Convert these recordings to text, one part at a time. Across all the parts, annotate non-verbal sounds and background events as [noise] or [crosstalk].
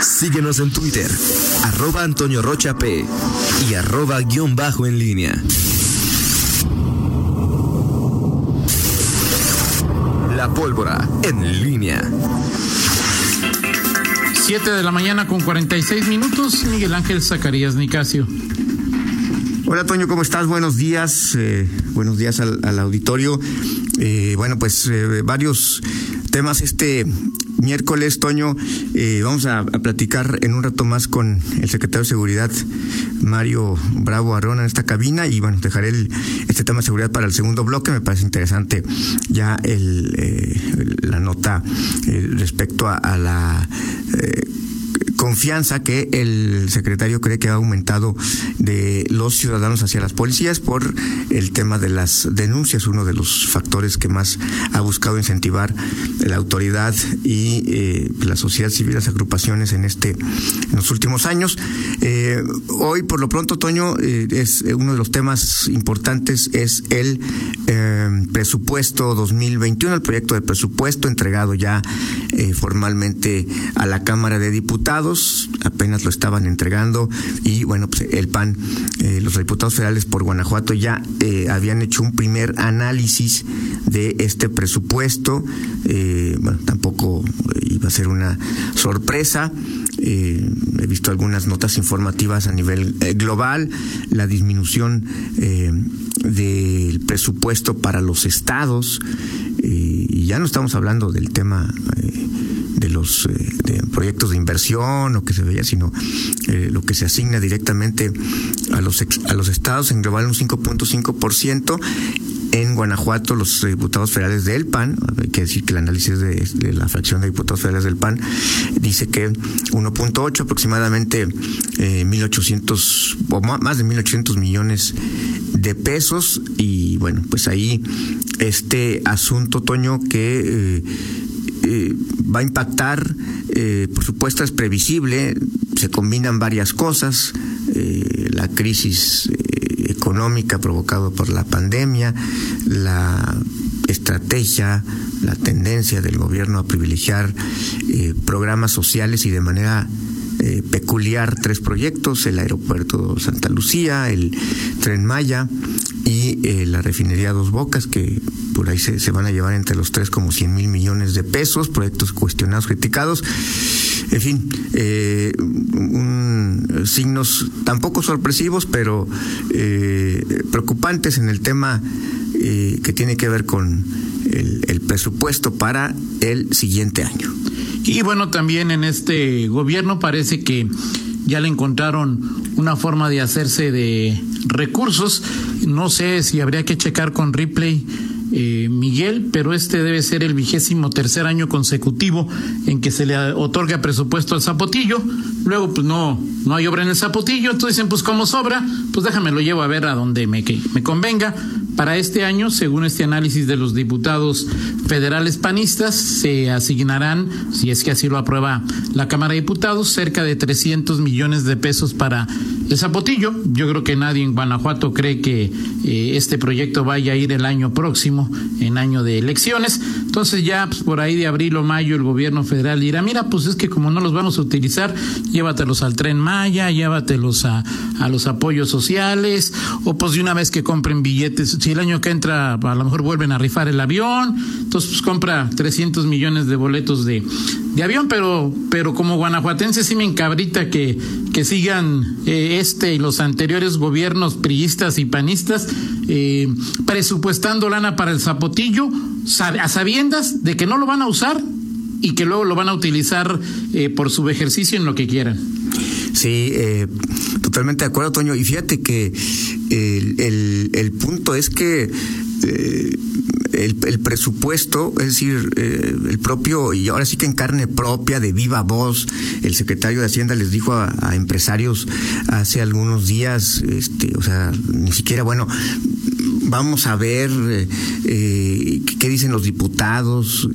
Síguenos en Twitter, arroba Antonio Rocha P y arroba guion bajo en línea. La pólvora en línea. 7 de la mañana con 46 minutos, Miguel Ángel Zacarías Nicasio. Hola Toño, ¿cómo estás? Buenos días, eh, buenos días al, auditorio. Eh, bueno, pues eh, varios temas este miércoles, Toño. vamos a, platicar en un rato más con el secretario de Seguridad, Mario Bravo Arrona, en esta cabina. Y bueno, dejaré el, este tema de seguridad para el segundo bloque. Me parece interesante ya el, la nota respecto a, la confianza que el secretario cree que ha aumentado de los ciudadanos hacia las policías por el tema de las denuncias, uno de los factores que más ha buscado incentivar la autoridad y eh, la sociedad civil, las agrupaciones en este en los últimos años. Eh, hoy, por lo pronto, Toño, eh, es uno de los temas importantes es el presupuesto 2021, el proyecto de presupuesto entregado ya formalmente a la Cámara de Diputados apenas lo estaban entregando y bueno, pues el PAN, eh, los diputados federales por Guanajuato ya eh, habían hecho un primer análisis de este presupuesto, eh, bueno, tampoco iba a ser una sorpresa. he visto algunas notas informativas a nivel global, la disminución del presupuesto para los estados, y ya no estamos hablando del tema de los eh, proyectos de inversión o que se veía, sino eh, lo que se asigna directamente a los, a los estados en global un 5.5%. En Guanajuato, los diputados federales del PAN, hay que decir que el análisis de, la fracción de diputados federales del PAN dice que 1.8, aproximadamente eh, 1.800 o más de 1.800 millones de pesos. Y bueno, pues ahí este asunto, Toño, que eh, eh, va a impactar, eh, por supuesto es previsible, se combinan varias cosas, eh, la crisis económica provocada por la pandemia, la estrategia, la tendencia del gobierno a privilegiar programas sociales y de manera peculiar tres proyectos, el aeropuerto Santa Lucía, el tren Maya y la refinería Dos Bocas, que por ahí se, van a llevar entre los tres como 100 mil millones de pesos, proyectos cuestionados, criticados. En fin, eh, signos tampoco sorpresivos, pero eh, preocupantes en el tema eh, que tiene que ver con el presupuesto para el siguiente año. Y bueno, también en este gobierno parece que ya le encontraron una forma de hacerse de recursos. No sé si habría que checar con Ripley eh, Miguel, pero este debe ser el vigésimo tercer año consecutivo en que se le otorga presupuesto al Zapotillo. Luego, pues no, no hay obra en el Zapotillo, entonces dicen, pues como sobra, pues déjame lo llevo a ver a donde me, me convenga. Para este año, según este análisis de los diputados federales panistas, se asignarán, si es que así lo aprueba la Cámara de Diputados, cerca de 300 millones de pesos para el Zapotillo. Yo creo que nadie en Guanajuato cree que eh, este proyecto vaya a ir el año próximo, en año de elecciones. Entonces ya pues, por ahí de abril o mayo el gobierno federal dirá, mira, pues es que como no los vamos a utilizar, llévatelos al tren Maya, llévatelos a, a los apoyos sociales, o pues de una vez que compren billetes el año que entra a lo mejor vuelven a rifar el avión, entonces pues compra 300 millones de boletos de, de avión, pero, pero como guanajuatense sí me encabrita que, que sigan eh, este y los anteriores gobiernos priistas y panistas eh, presupuestando lana para el zapotillo a sabiendas de que no lo van a usar y que luego lo van a utilizar eh, por su ejercicio en lo que quieran. Sí, eh, totalmente de acuerdo, Toño. Y fíjate que el, el, punto es que eh, el, presupuesto, es decir, eh, el propio, y ahora sí que en carne propia, de viva voz, el secretario de Hacienda les dijo a, empresarios hace algunos días, este, o sea, ni siquiera, bueno, vamos a ver eh, qué dicen los diputados,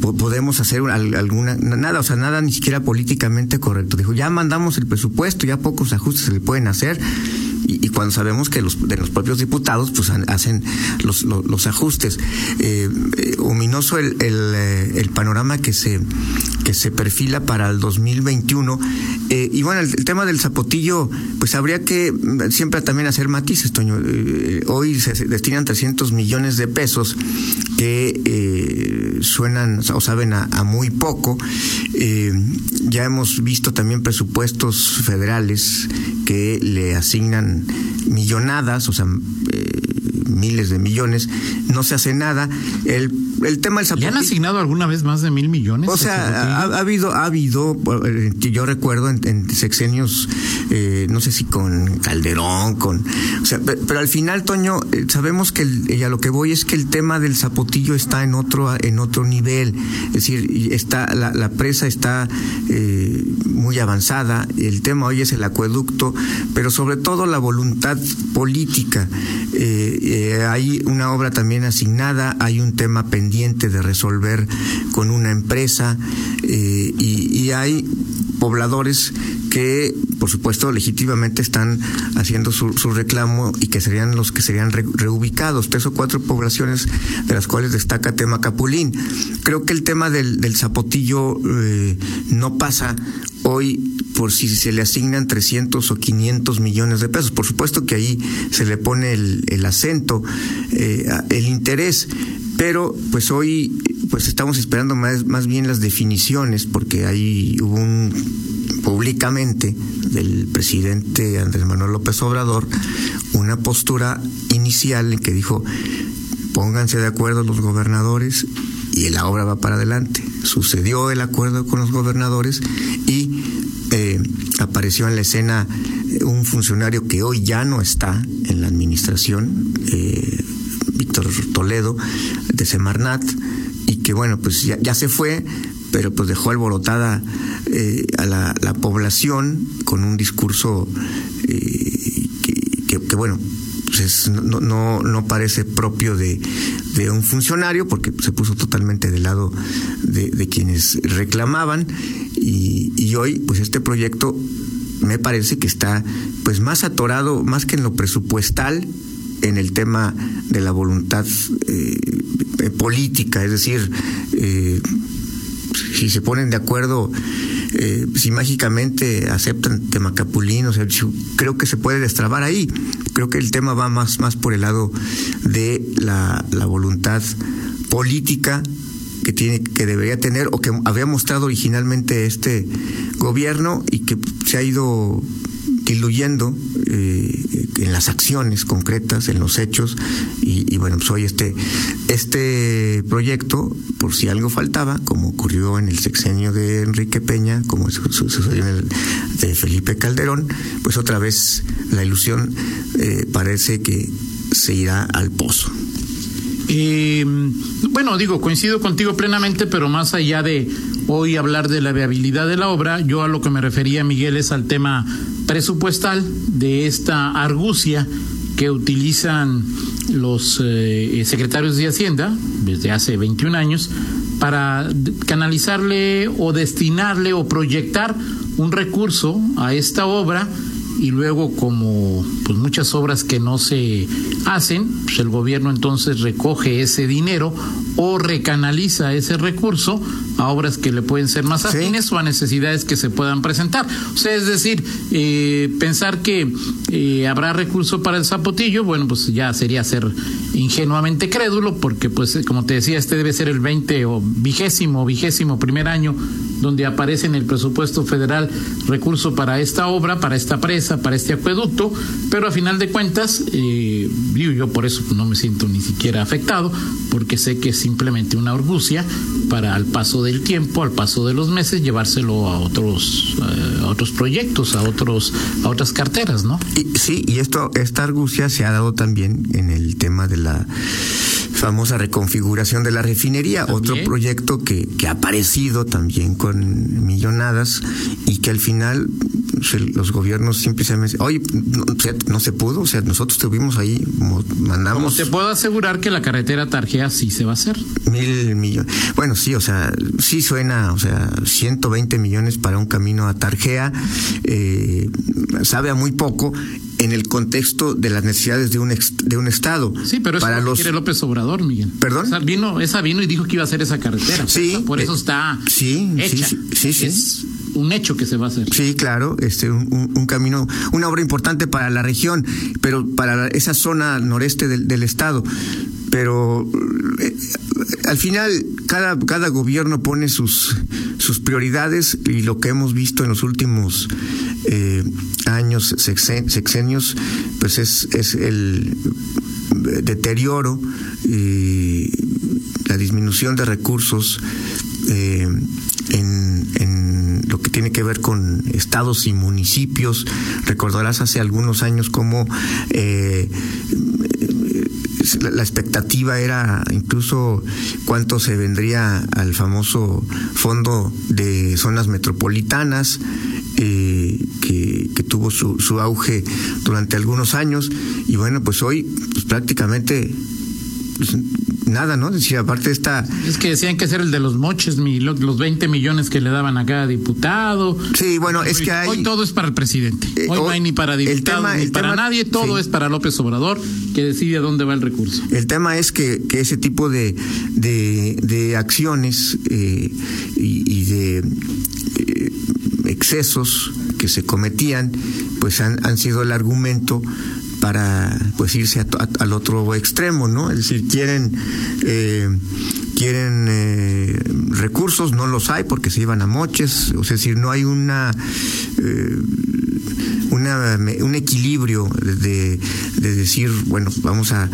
podemos hacer alguna, nada, o sea, nada ni siquiera políticamente correcto. Dijo, ya mandamos el presupuesto, ya pocos ajustes se le pueden hacer y, cuando sabemos que los, de los propios diputados pues hacen los, ajustes. Eh, eh, ominoso el, el, panorama que se, se perfila para el 2021. y bueno, el, tema del zapotillo, pues habría que siempre también hacer matices, Toño. hoy se destinan 300 millones de pesos que suenan o saben a, muy poco. ya hemos visto también presupuestos federales que le asignan millonadas, o sea, eh, miles de millones, no se hace nada. El el tema del zapotillo. ¿Le han asignado alguna vez más de mil millones? O sea, ha, habido, ha habido, eh, yo recuerdo en, sexenios, eh, no sé si con Calderón, con, o sea, pero al final, Toño, eh, sabemos que el, a lo que voy es que el tema del zapotillo está en otro, en otro nivel, es decir, está la, la presa está muy avanzada, el tema hoy es el acueducto, pero sobre todo la voluntad política. Hay una obra también asignada, hay un tema pendiente de resolver con una empresa eh, y, hay pobladores que, por supuesto, legítimamente están haciendo su, reclamo y que serían los que serían reubicados, tres o cuatro poblaciones de las cuales destaca tema Capulín. Creo que el tema del, zapotillo eh, no pasa hoy por si se le asignan 300 o 500 millones de pesos. Por supuesto que ahí se le pone el, acento, eh, el interés, pero pues hoy pues estamos esperando más, más bien las definiciones porque ahí hubo un públicamente del presidente Andrés Manuel López Obrador una postura inicial en que dijo pónganse de acuerdo los gobernadores y la obra va para adelante. Sucedió el acuerdo con los gobernadores y apareció en la escena un funcionario que hoy ya no está en la administración, eh, Víctor Toledo, de Semarnat, y que bueno, pues ya, se fue, pero pues dejó alborotada eh, a la, población con un discurso eh, que, bueno, pues no, no, no parece propio de, un funcionario porque se puso totalmente del lado de quienes reclamaban y, hoy pues este proyecto me parece que está pues más atorado más que en lo presupuestal en el tema de la voluntad eh, eh, política, es decir, eh, si se ponen de acuerdo, si mágicamente aceptan tema Capulín, o sea, creo que se puede destrabar ahí. Creo que el tema va más, más por el lado de la voluntad política que tiene que debería tener o que había mostrado originalmente este gobierno y que se ha ido diluyendo eh, en las acciones concretas, en los hechos, y, bueno, pues hoy este, este proyecto, por si algo faltaba, como ocurrió en el sexenio de Enrique Peña, como sucedió en el de Felipe Calderón, pues otra vez la ilusión eh, parece que se irá al pozo. Eh, bueno, digo, coincido contigo plenamente, pero más allá de hoy hablar de la viabilidad de la obra, yo a lo que me refería, Miguel, es al tema presupuestal de esta argucia que utilizan los eh, secretarios de Hacienda desde hace 21 años para canalizarle o destinarle o proyectar un recurso a esta obra y luego como pues muchas obras que no se hacen, pues el gobierno entonces recoge ese dinero o recanaliza ese recurso a obras que le pueden ser más afines o a necesidades que se puedan presentar. O sea, es decir, eh, pensar que eh, habrá recurso para el zapotillo, bueno, pues ya sería ser ingenuamente crédulo, porque pues como te decía, este debe ser el 20 o vigésimo, vigésimo primer año donde aparece en el presupuesto federal recurso para esta obra, para esta presa, para este acueducto, pero a final de cuentas, eh, yo por eso no me siento ni siquiera afectado, porque sé que es simplemente una argucia para al paso del tiempo, al paso de los meses, llevárselo a otros, eh, a otros proyectos, a otros, a otras carteras, ¿no? Y, sí, y esto, esta argucia se ha dado también en el tema de la famosa reconfiguración de la refinería, otro proyecto que, que ha aparecido también con millonadas y que al final los gobiernos simplemente, oye, no, se pudo, o sea, nosotros tuvimos ahí, mandamos... te puedo asegurar que la carretera Tarjea sí se va a hacer. Mil millones. Bueno, sí, o sea, sí suena, o sea, 120 millones para un camino a Tarjea, eh, sabe a muy poco en el contexto de las necesidades de un de un estado. Sí, pero eso para los... quiere López Obrador, Miguel. Perdón. vino, esa vino y dijo que iba a hacer esa carretera. Sí. Por eso, está sí, hecha. Sí, sí, Es un hecho que se va a hacer. Sí, claro, este un, camino, una obra importante para la región, pero para esa zona noreste del, del estado. Pero eh, al final cada, cada gobierno pone sus, sus prioridades y lo que hemos visto en los últimos eh, años, sexenios, pues es, es el deterioro y la disminución de recursos eh, en, en, lo que tiene que ver con estados y municipios. Recordarás hace algunos años cómo eh, la, expectativa era incluso cuánto se vendría al famoso fondo de zonas metropolitanas eh, que, tuvo su, su auge durante algunos años y bueno pues hoy pues prácticamente pues, nada, ¿no? Decía, aparte esta... Es que decían que ser el de los moches, los 20 millones que le daban a cada diputado. Sí, bueno, es que hay... Hoy todo es para el presidente. Eh, hoy no hay ni para diputados ni para nadie, todo es para López Obrador, que decide a dónde va el recurso. El tema es que, que ese tipo de, de, acciones eh, y, de eh, excesos que se cometían, pues han, han sido el argumento para pues irse al otro extremo, ¿no? Es decir, quieren eh, quieren eh, recursos, no los hay porque se iban a moches, o sea, es decir, no hay una eh, una, un equilibrio de, de, decir, bueno, vamos a,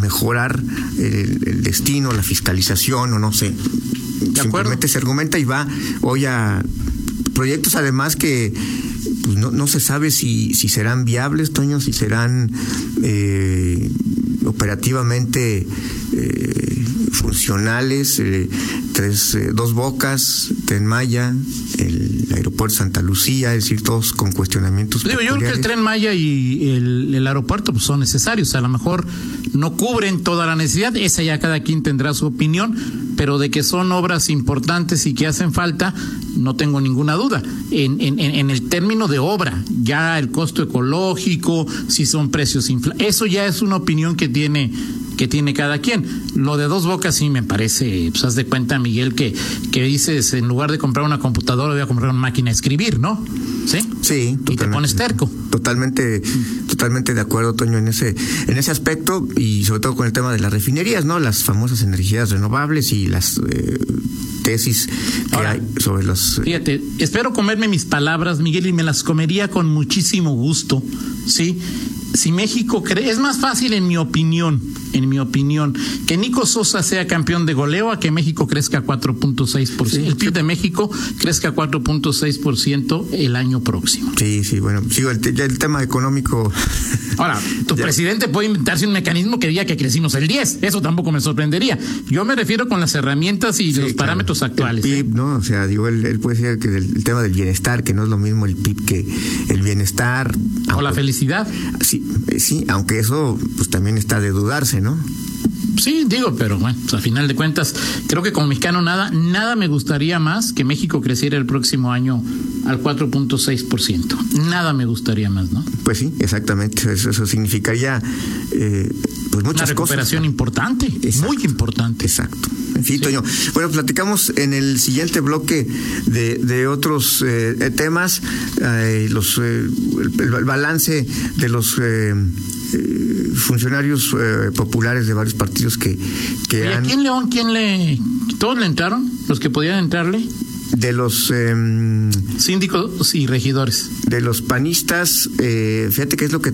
mejorar el, destino, la fiscalización o no sé. Simplemente se argumenta y va hoy a proyectos además que pues no, no se sabe si, si serán viables, Toño, si serán eh, operativamente eh, funcionales, eh, tres, dos bocas, Tren Maya, el aeropuerto Santa Lucía, es decir, todos con cuestionamientos. yo creo que el Tren Maya y el, el aeropuerto pues, son necesarios, a lo mejor no cubren toda la necesidad, esa ya cada quien tendrá su opinión, pero de que son obras importantes y que hacen falta, no tengo ninguna duda. En, en, en el término de obra, ya el costo ecológico, si son precios inflados, eso ya es una opinión que tiene que tiene cada quien. Lo de dos bocas sí me parece, pues haz de cuenta, Miguel, que, que dices, en lugar de comprar una computadora, voy a comprar una máquina de escribir, ¿no? Sí. Sí. Y te pones terco. Totalmente, totalmente de acuerdo, Toño, en ese, en ese aspecto y sobre todo con el tema de las refinerías, ¿no? Las famosas energías renovables y las eh, tesis que hay sobre los. Eh, fíjate, espero comerme mis palabras, Miguel, y me las comería con muchísimo gusto, ¿sí? Si México cree, es más fácil en mi opinión, en mi opinión, que Nico Sosa sea campeón de goleo a que México crezca 4.6%. el PIB de México crezca 4.6% el año próximo. Sí, sí, bueno, sigo el, el tema económico. [laughs] Ahora, tu presidente puede inventarse un mecanismo que diga que crecimos el 10, eso tampoco me sorprendería. Yo me refiero con las herramientas y los parámetros actuales. El PIB, ¿eh? ¿no? O sea, digo, él, puede decir que el, tema del bienestar, que no es lo mismo el PIB que el bienestar. O la felicidad. Sí, eh, sí, aunque eso pues también está de dudarse, ¿no? Sí, digo, pero bueno, pues, a final de cuentas, creo que como mexicano nada, nada me gustaría más que México creciera el próximo año al 4.6%. Nada me gustaría más, ¿no? Pues sí, exactamente. Eso, significaría eh, pues muchas Una recuperación importante, muy importante. Exacto. Toño. Bueno, platicamos en el siguiente bloque de, de otros eh, temas, eh, los, el, el, balance de los eh, funcionarios eh, populares de varios partidos que, que ¿Y aquí en León quién le... ¿Todos le entraron? ¿Los que podían entrarle? De los eh, síndicos y regidores. de los panistas eh, fíjate que es lo que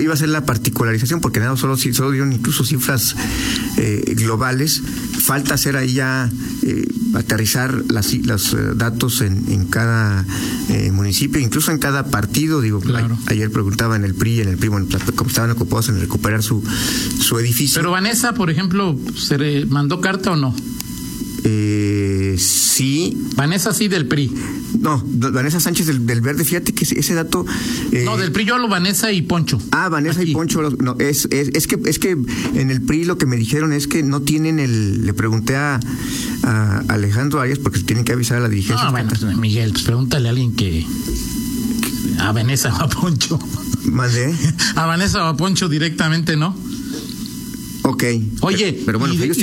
iba a ser la particularización porque nada solo solo dieron incluso cifras eh, globales. Falta hacer ahí ya eh, aterrizar las, los datos en, en cada municipio incluso en cada partido. Digo ayer preguntaba en el PRI en el PRI bueno, como estaban ocupados en recuperar su su edificio. Pero Vanessa por ejemplo se le mandó carta o no eh, sí. Vanessa sí del PRI. No, Vanessa Sánchez del, del Verde, fíjate que ese dato. Eh, no, del PRI yo hablo Vanessa y Poncho. Ah, Vanessa y Poncho. No, es, es, es, que, es que en el PRI lo que me dijeron es que no tienen el. Le pregunté a, a Alejandro Arias porque tienen que avisar a la dirigencia. Ah, bueno, pues, Miguel, pues pregúntale a alguien que. A Vanessa o a Poncho. ¿Mandé? [laughs] A Vanessa o a Poncho directamente, ¿no? Ok. Oye, pero bueno, ellos,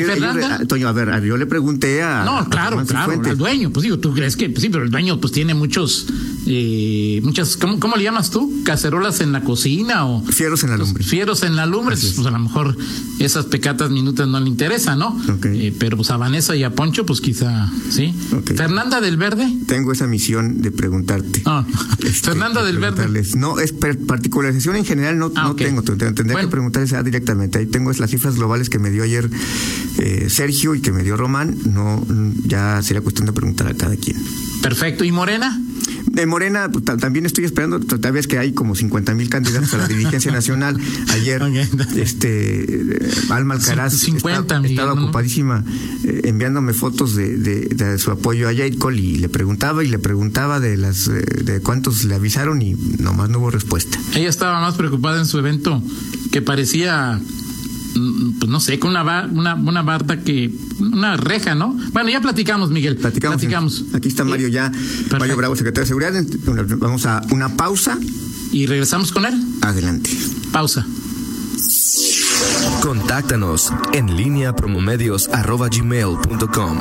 Toño, a ver, yo le pregunté a. No, claro, claro, al dueño. Pues digo, tú crees que, pues sí, pero el dueño pues tiene muchos, eh, muchas, ¿cómo, ¿cómo, le llamas tú? ¿Cacerolas en la cocina o? Fieros en la lumbre. fieros en la lumbre, pues a lo mejor esas pecatas minutas no le interesan, ¿no? Okay. Eh, pero pues a Vanessa y a Poncho, pues quizá, ¿sí? Fernanda del Verde. Tengo esa misión de preguntarte. Ah, este, Fernanda del Verde. No, es particularización en general no, ah, no tengo, tendría que preguntarles directamente. Ahí tengo las cifras globales que me dio ayer eh, Sergio y que me dio Román, no ya sería cuestión de preguntar a cada quien. Perfecto. ¿Y Morena? De Morena pues, también estoy esperando, tal vez que hay como 50 mil candidatos a la dirigencia nacional. [laughs] Ayer, este Alma Alcaraz 50, estaba, ocupadísima eh, enviándome fotos de, de, su apoyo a Jade Cole y le preguntaba y le preguntaba de las eh, de cuántos le avisaron y nomás no hubo respuesta. Ella estaba más preocupada en su evento que parecía pues no sé, con una, una, una barda que, una reja, ¿no? Bueno, ya platicamos, Miguel. Platicamos. platicamos. Aquí está Mario ya, Mario Bravo, secretario de Seguridad. Vamos a una pausa. ¿Y regresamos con él? Adelante. Pausa. Contáctanos en línea promomedios.com